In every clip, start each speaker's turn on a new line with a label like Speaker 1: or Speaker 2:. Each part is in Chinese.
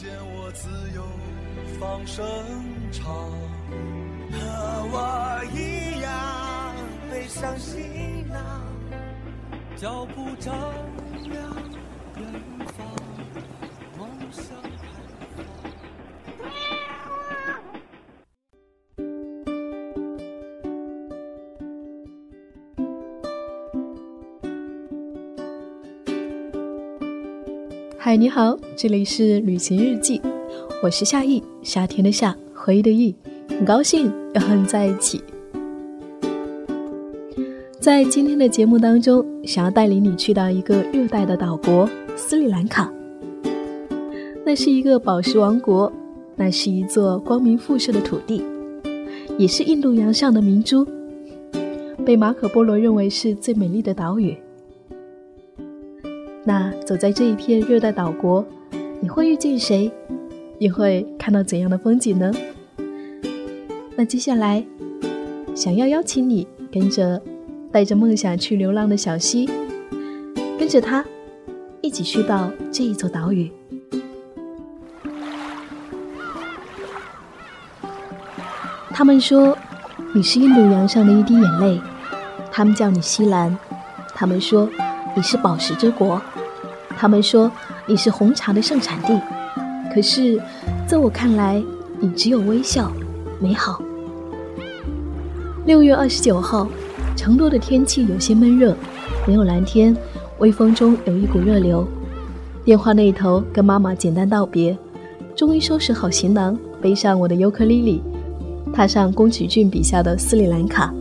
Speaker 1: 见我自由放声唱，和我一样背上行囊，脚步照亮远方，梦想
Speaker 2: 嗨，你好，这里是旅行日记，我是夏意，夏天的夏，回忆的忆，很高兴要和你在一起。在今天的节目当中，想要带领你去到一个热带的岛国斯里兰卡。那是一个宝石王国，那是一座光明富庶的土地，也是印度洋上的明珠，被马可波罗认为是最美丽的岛屿。那走在这一片热带岛国，你会遇见谁？你会看到怎样的风景呢？那接下来，想要邀请你跟着带着梦想去流浪的小溪，跟着他一起去到这一座岛屿。他们说你是印度洋上的一滴眼泪，他们叫你西兰，他们说你是宝石之国。他们说你是红茶的盛产地，可是，在我看来，你只有微笑，美好。六月二十九号，成都的天气有些闷热，没有蓝天，微风中有一股热流。电话那头跟妈妈简单道别，终于收拾好行囊，背上我的尤克里里，踏上宫崎骏笔下的斯里兰卡，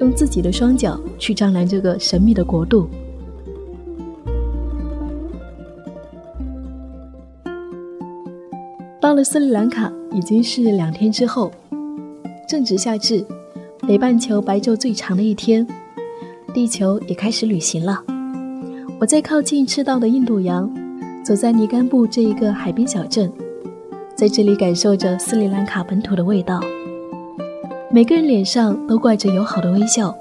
Speaker 2: 用自己的双脚去丈量这个神秘的国度。到了斯里兰卡已经是两天之后，正值夏至，北半球白昼最长的一天，地球也开始旅行了。我在靠近赤道的印度洋，走在尼甘布这一个海边小镇，在这里感受着斯里兰卡本土的味道。每个人脸上都挂着友好的微笑，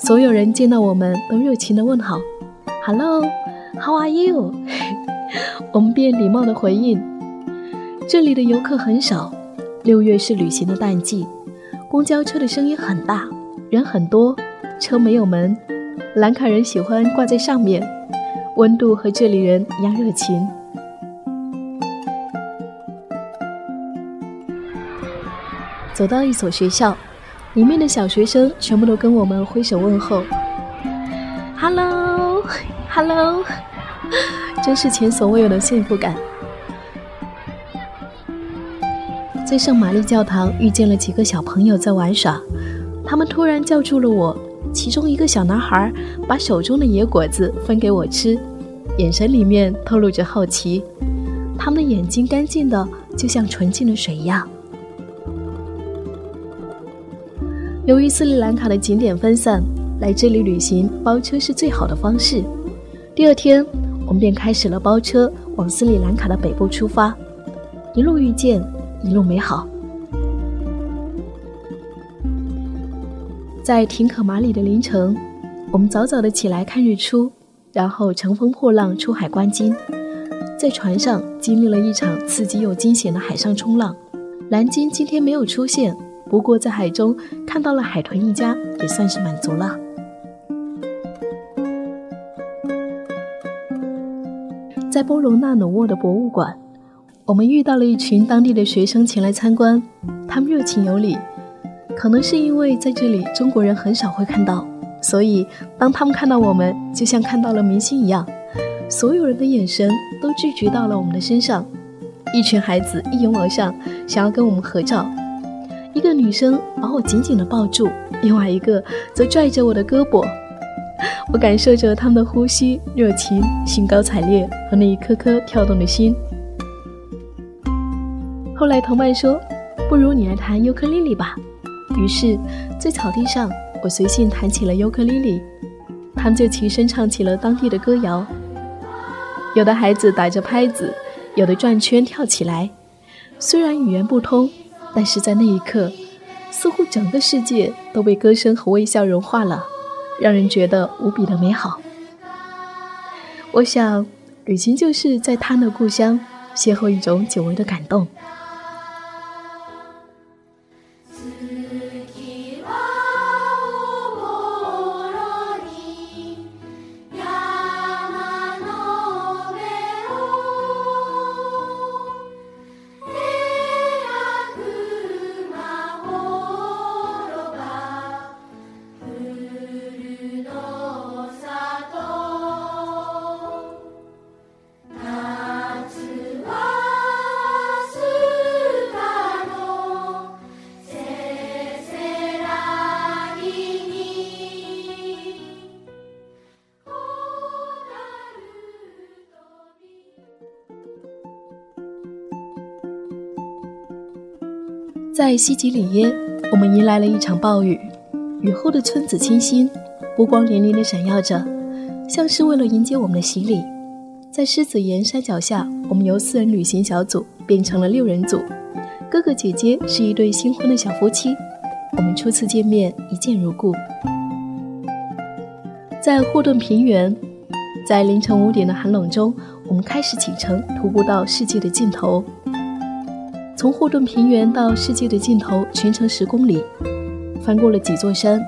Speaker 2: 所有人见到我们都热情的问好：“Hello，How are you？” 我们便礼貌的回应。这里的游客很少，六月是旅行的淡季，公交车的声音很大，人很多，车没有门，兰卡人喜欢挂在上面，温度和这里人一样热情。走到一所学校，里面的小学生全部都跟我们挥手问候，Hello，Hello，真是前所未有的幸福感。在圣玛丽教堂遇见了几个小朋友在玩耍，他们突然叫住了我。其中一个小男孩把手中的野果子分给我吃，眼神里面透露着好奇。他们的眼睛干净的就像纯净的水一样。由于斯里兰卡的景点分散，来这里旅行包车是最好的方式。第二天，我们便开始了包车往斯里兰卡的北部出发，一路遇见。一路美好。在廷可马里的凌晨，我们早早的起来看日出，然后乘风破浪出海观鲸。在船上经历了一场刺激又惊险的海上冲浪。蓝鲸今天没有出现，不过在海中看到了海豚一家，也算是满足了。在波隆纳努沃的博物馆。我们遇到了一群当地的学生前来参观，他们热情有礼。可能是因为在这里中国人很少会看到，所以当他们看到我们，就像看到了明星一样，所有人的眼神都聚集到了我们的身上。一群孩子一拥而上，想要跟我们合照。一个女生把我紧紧地抱住，另外一个则拽着我的胳膊。我感受着他们的呼吸、热情、兴高采烈和那一颗颗跳动的心。后来同伴说：“不如你来弹尤克里里吧。”于是，在草地上，我随性弹起了尤克里里，他们就齐声唱起了当地的歌谣。有的孩子打着拍子，有的转圈跳起来。虽然语言不通，但是在那一刻，似乎整个世界都被歌声和微笑融化了，让人觉得无比的美好。我想，旅行就是在他的故乡邂逅一种久违的感动。在西吉里耶，我们迎来了一场暴雨。雨后的村子清新，波光粼粼地闪耀着，像是为了迎接我们的洗礼。在狮子岩山脚下，我们由四人旅行小组变成了六人组，哥哥姐姐是一对新婚的小夫妻。我们初次见面，一见如故。在霍顿平原，在凌晨五点的寒冷中，我们开始启程，徒步到世界的尽头。从霍顿平原到世界的尽头，全程十公里，翻过了几座山，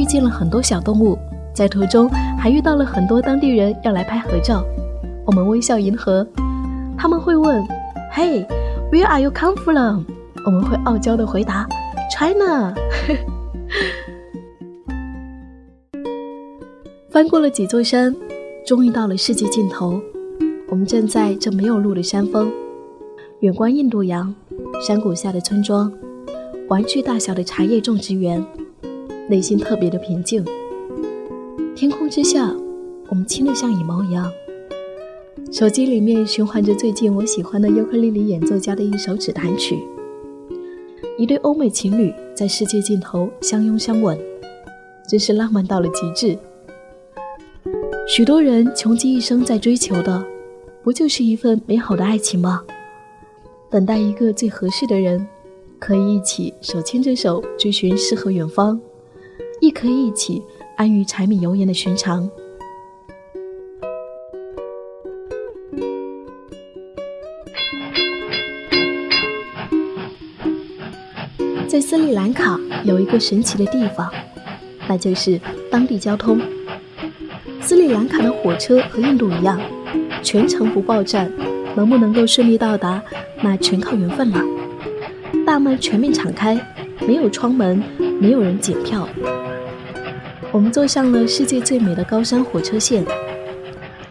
Speaker 2: 遇见了很多小动物，在途中还遇到了很多当地人要来拍合照，我们微笑迎合，他们会问：“Hey，where are you come from？” 我们会傲娇的回答：“China。”翻过了几座山，终于到了世界尽头，我们站在这没有路的山峰，远观印度洋。山谷下的村庄，玩具大小的茶叶种植园，内心特别的平静。天空之下，我们轻得像羽毛一样。手机里面循环着最近我喜欢的尤克里里演奏家的一首指弹曲。一对欧美情侣在世界尽头相拥相吻，真是浪漫到了极致。许多人穷极一生在追求的，不就是一份美好的爱情吗？等待一个最合适的人，可以一起手牵着手追寻诗和远方，亦可以一起安于柴米油盐的寻常。在斯里兰卡有一个神奇的地方，那就是当地交通。斯里兰卡的火车和印度一样，全程不报站，能不能够顺利到达？那全靠缘分了。大门全面敞开，没有窗门，没有人检票。我们坐上了世界最美的高山火车线，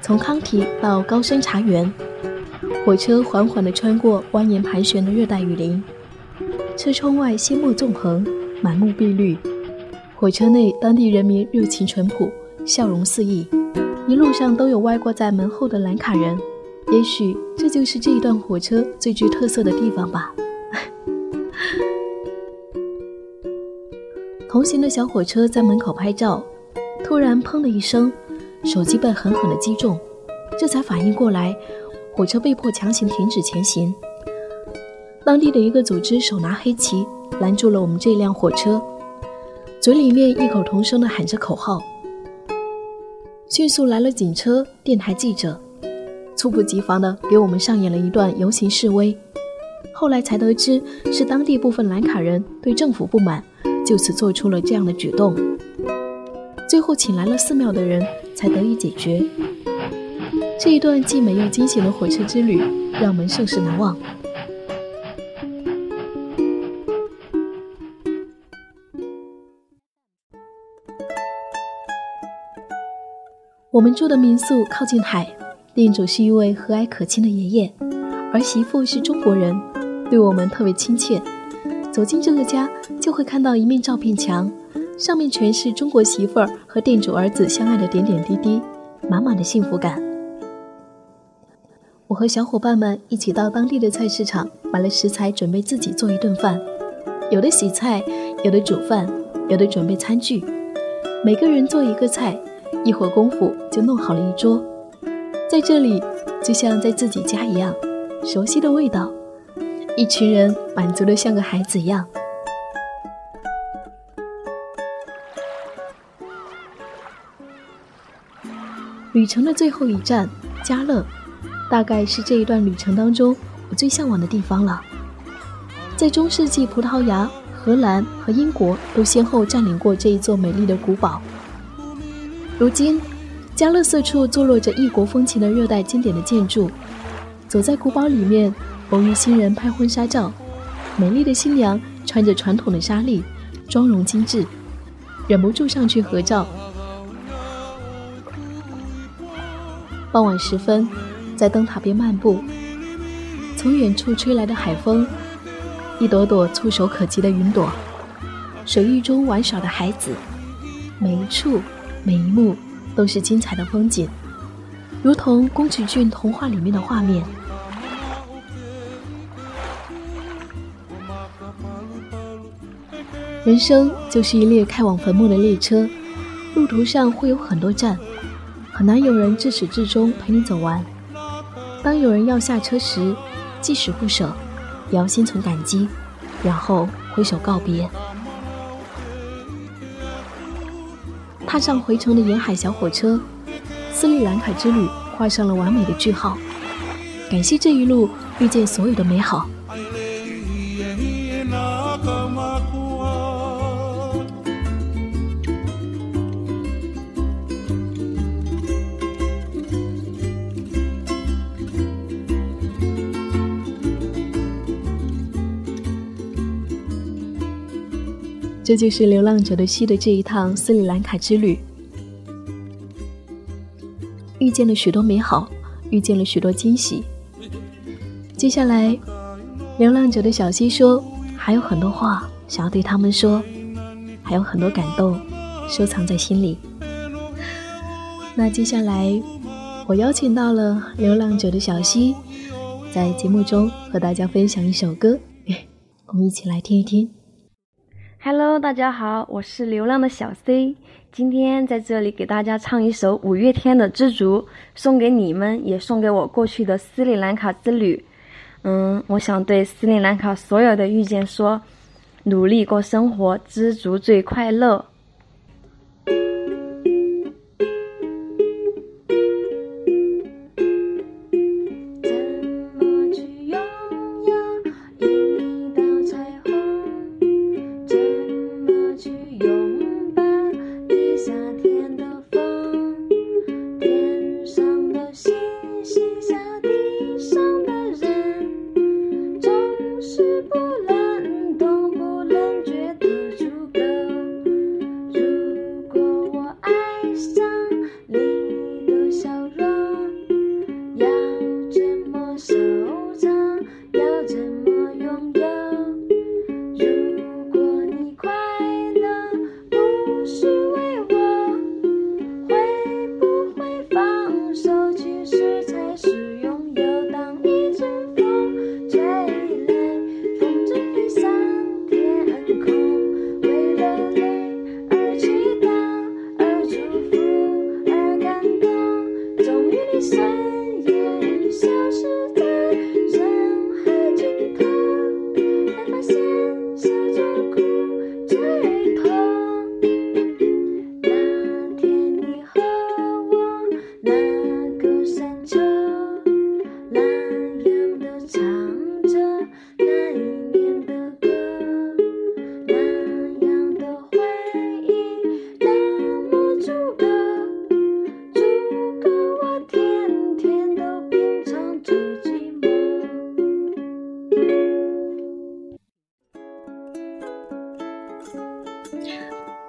Speaker 2: 从康提到高山茶园。火车缓缓地穿过蜿蜒盘旋的热带雨林，车窗外鲜墨纵横，满目碧绿。火车内当地人民热情淳朴，笑容四溢，一路上都有歪挂在门后的兰卡人。也许这就是这一段火车最具特色的地方吧。同行的小火车在门口拍照，突然砰的一声，手机被狠狠的击中，这才反应过来，火车被迫强行停止前行。当地的一个组织手拿黑旗拦住了我们这辆火车，嘴里面异口同声的喊着口号。迅速来了警车、电台记者。猝不及防地给我们上演了一段游行示威，后来才得知是当地部分兰卡人对政府不满，就此做出了这样的举动。最后请来了寺庙的人才得以解决。这一段既美又惊险的火车之旅，让我们甚是难忘。我们住的民宿靠近海。店主是一位和蔼可亲的爷爷，儿媳妇是中国人，对我们特别亲切。走进这个家，就会看到一面照片墙，上面全是中国媳妇儿和店主儿子相爱的点点滴滴，满满的幸福感。我和小伙伴们一起到当地的菜市场买了食材，准备自己做一顿饭。有的洗菜，有的煮饭，有的准备餐具。每个人做一个菜，一会儿功夫就弄好了一桌。在这里，就像在自己家一样，熟悉的味道，一群人满足的像个孩子一样。旅程的最后一站，嘉乐，大概是这一段旅程当中我最向往的地方了。在中世纪，葡萄牙、荷兰和英国都先后占领过这一座美丽的古堡。如今，嘉乐四处坐落着异国风情的热带经典的建筑。走在古堡里面，偶遇新人拍婚纱照，美丽的新娘穿着传统的纱丽，妆容精致，忍不住上去合照。傍晚时分，在灯塔边漫步，从远处吹来的海风，一朵朵触手可及的云朵，水域中玩耍的孩子，每一处每一幕都是精彩的风景，如同宫崎骏童话里面的画面。人生就是一列开往坟墓的列车，路途上会有很多站。很难有人至始至终陪你走完。当有人要下车时，即使不舍，也要心存感激，然后挥手告别。踏上回程的沿海小火车，斯里兰卡之旅画上了完美的句号。感谢这一路遇见所有的美好。这就是流浪者的西的这一趟斯里兰卡之旅，遇见了许多美好，遇见了许多惊喜。接下来，流浪者的小溪说，还有很多话想要对他们说，还有很多感动收藏在心里。那接下来，我邀请到了流浪者的小溪，在节目中和大家分享一首歌，我们一起来听一听。
Speaker 3: Hello，大家好，我是流浪的小 C，今天在这里给大家唱一首五月天的《知足》，送给你们，也送给我过去的斯里兰卡之旅。嗯，我想对斯里兰卡所有的遇见说：努力过生活，知足最快乐。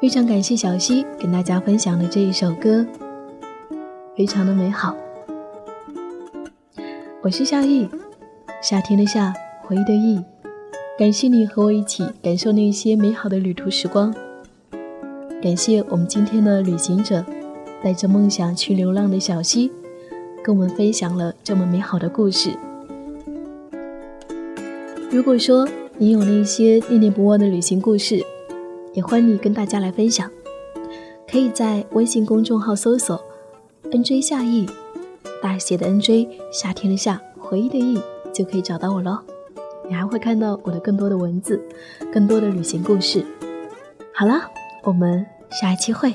Speaker 2: 非常感谢小溪跟大家分享的这一首歌，非常的美好。我是夏意，夏天的夏，回忆的忆。感谢你和我一起感受那些美好的旅途时光。感谢我们今天的旅行者，带着梦想去流浪的小溪，跟我们分享了这么美好的故事。如果说你有那些念念不忘的旅行故事，也欢迎你跟大家来分享。可以在微信公众号搜索 “nj 夏意”，大写的 “nj”，夏天的夏，回忆的忆，就可以找到我喽。你还会看到我的更多的文字，更多的旅行故事。好了，我们下一期会。